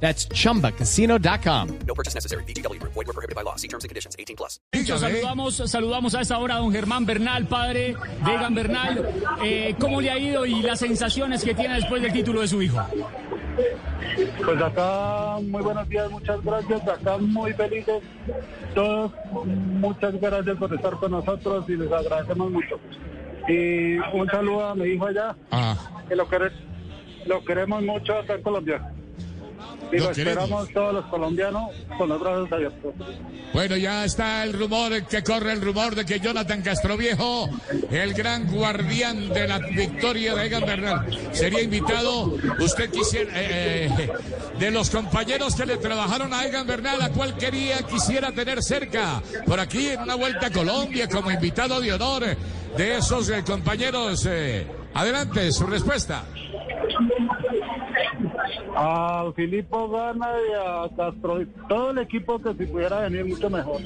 That's chumbacasino.com. No purchase necessary. BGW. Void were prohibited by law. See terms and conditions. 18 plus. Saludamos, saludamos a esta hora a don Germán Bernal, padre de Egan Bernal. Eh, ¿Cómo le ha ido y las sensaciones que tiene después del título de su hijo? Pues acá, muy buenos días, muchas gracias. Acá muy felices todos. Muchas gracias por estar con nosotros y les agradecemos mucho. Y un saludo a mi hijo allá, Ah, que lo, quere- lo queremos mucho acá en Colombia. Y Lo lo, esperamos todos los colombianos con los brazos abiertos. bueno, ya está el rumor, que corre el rumor de que Jonathan Castroviejo, el gran guardián de la victoria de Egan Bernal, sería invitado. Usted quisiera, eh, eh, de los compañeros que le trabajaron a Egan Bernal, ¿a cuál quería, quisiera tener cerca? Por aquí en una vuelta a Colombia como invitado de honor de esos eh, compañeros. adelante, su respuesta. A Filipo Gana y a Castro, todo el equipo que si pudiera venir mucho mejor.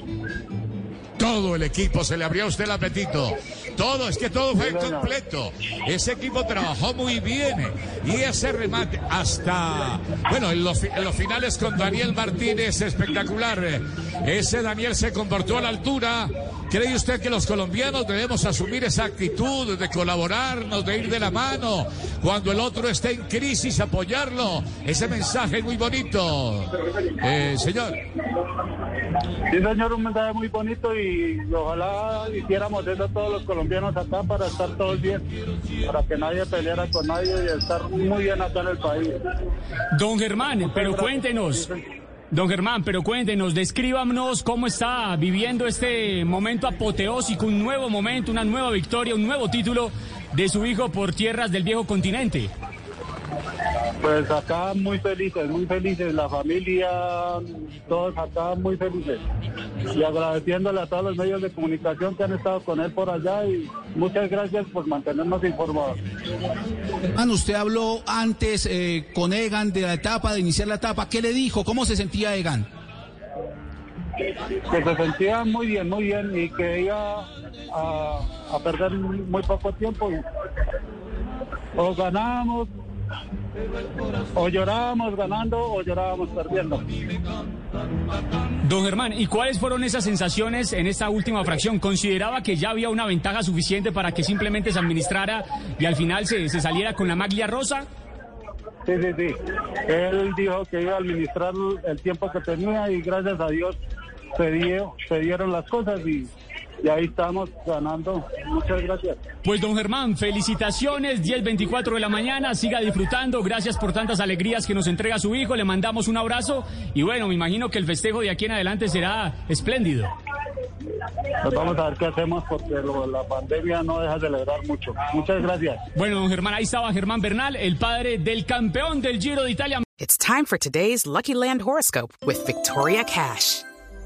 Todo el equipo se le abrió a usted el apetito. Todo, es que todo fue completo. Ese equipo trabajó muy bien. Y ese remate hasta, bueno, en los, fi- en los finales con Daniel Martínez, espectacular. Ese Daniel se comportó a la altura. ¿Cree usted que los colombianos debemos asumir esa actitud de colaborarnos, de ir de la mano? Cuando el otro esté en crisis, apoyarlo. Ese mensaje es muy bonito. Eh, señor. Sí, señor, un mensaje muy bonito y ojalá hiciéramos eso todos los colombianos acá para estar todos bien, para que nadie peleara con nadie y estar muy bien acá en el país. Don Germán, pero cuéntenos. Don Germán, pero cuéntenos, descríbanos cómo está viviendo este momento apoteósico, un nuevo momento, una nueva victoria, un nuevo título de su hijo por tierras del viejo continente. Pues acá muy felices, muy felices, la familia, todos acá muy felices. Y agradeciéndole a todos los medios de comunicación que han estado con él por allá y muchas gracias por mantenernos informados. Hermano, usted habló antes eh, con Egan de la etapa, de iniciar la etapa. ¿Qué le dijo? ¿Cómo se sentía Egan? Que se sentía muy bien, muy bien y que iba a, a perder muy poco tiempo. y- o ganábamos, o llorábamos ganando, o llorábamos perdiendo. Don Germán, ¿y cuáles fueron esas sensaciones en esta última fracción? ¿Consideraba que ya había una ventaja suficiente para que simplemente se administrara y al final se, se saliera con la maglia rosa? Sí, sí, sí. Él dijo que iba a administrar el tiempo que tenía y gracias a Dios se, dio, se dieron las cosas y, y ahí estamos ganando. Muchas gracias. Pues don Germán, felicitaciones, 10.24 de la mañana, siga disfrutando, gracias por tantas alegrías que nos entrega su hijo, le mandamos un abrazo y bueno, me imagino que el festejo de aquí en adelante será espléndido. Pues vamos a ver qué hacemos porque lo- la pandemia no deja de celebrar mucho. Muchas gracias. Bueno, don Germán, ahí estaba Germán Bernal, el padre del campeón del Giro de Italia. It's time for today's Lucky Land horoscope with Victoria Cash.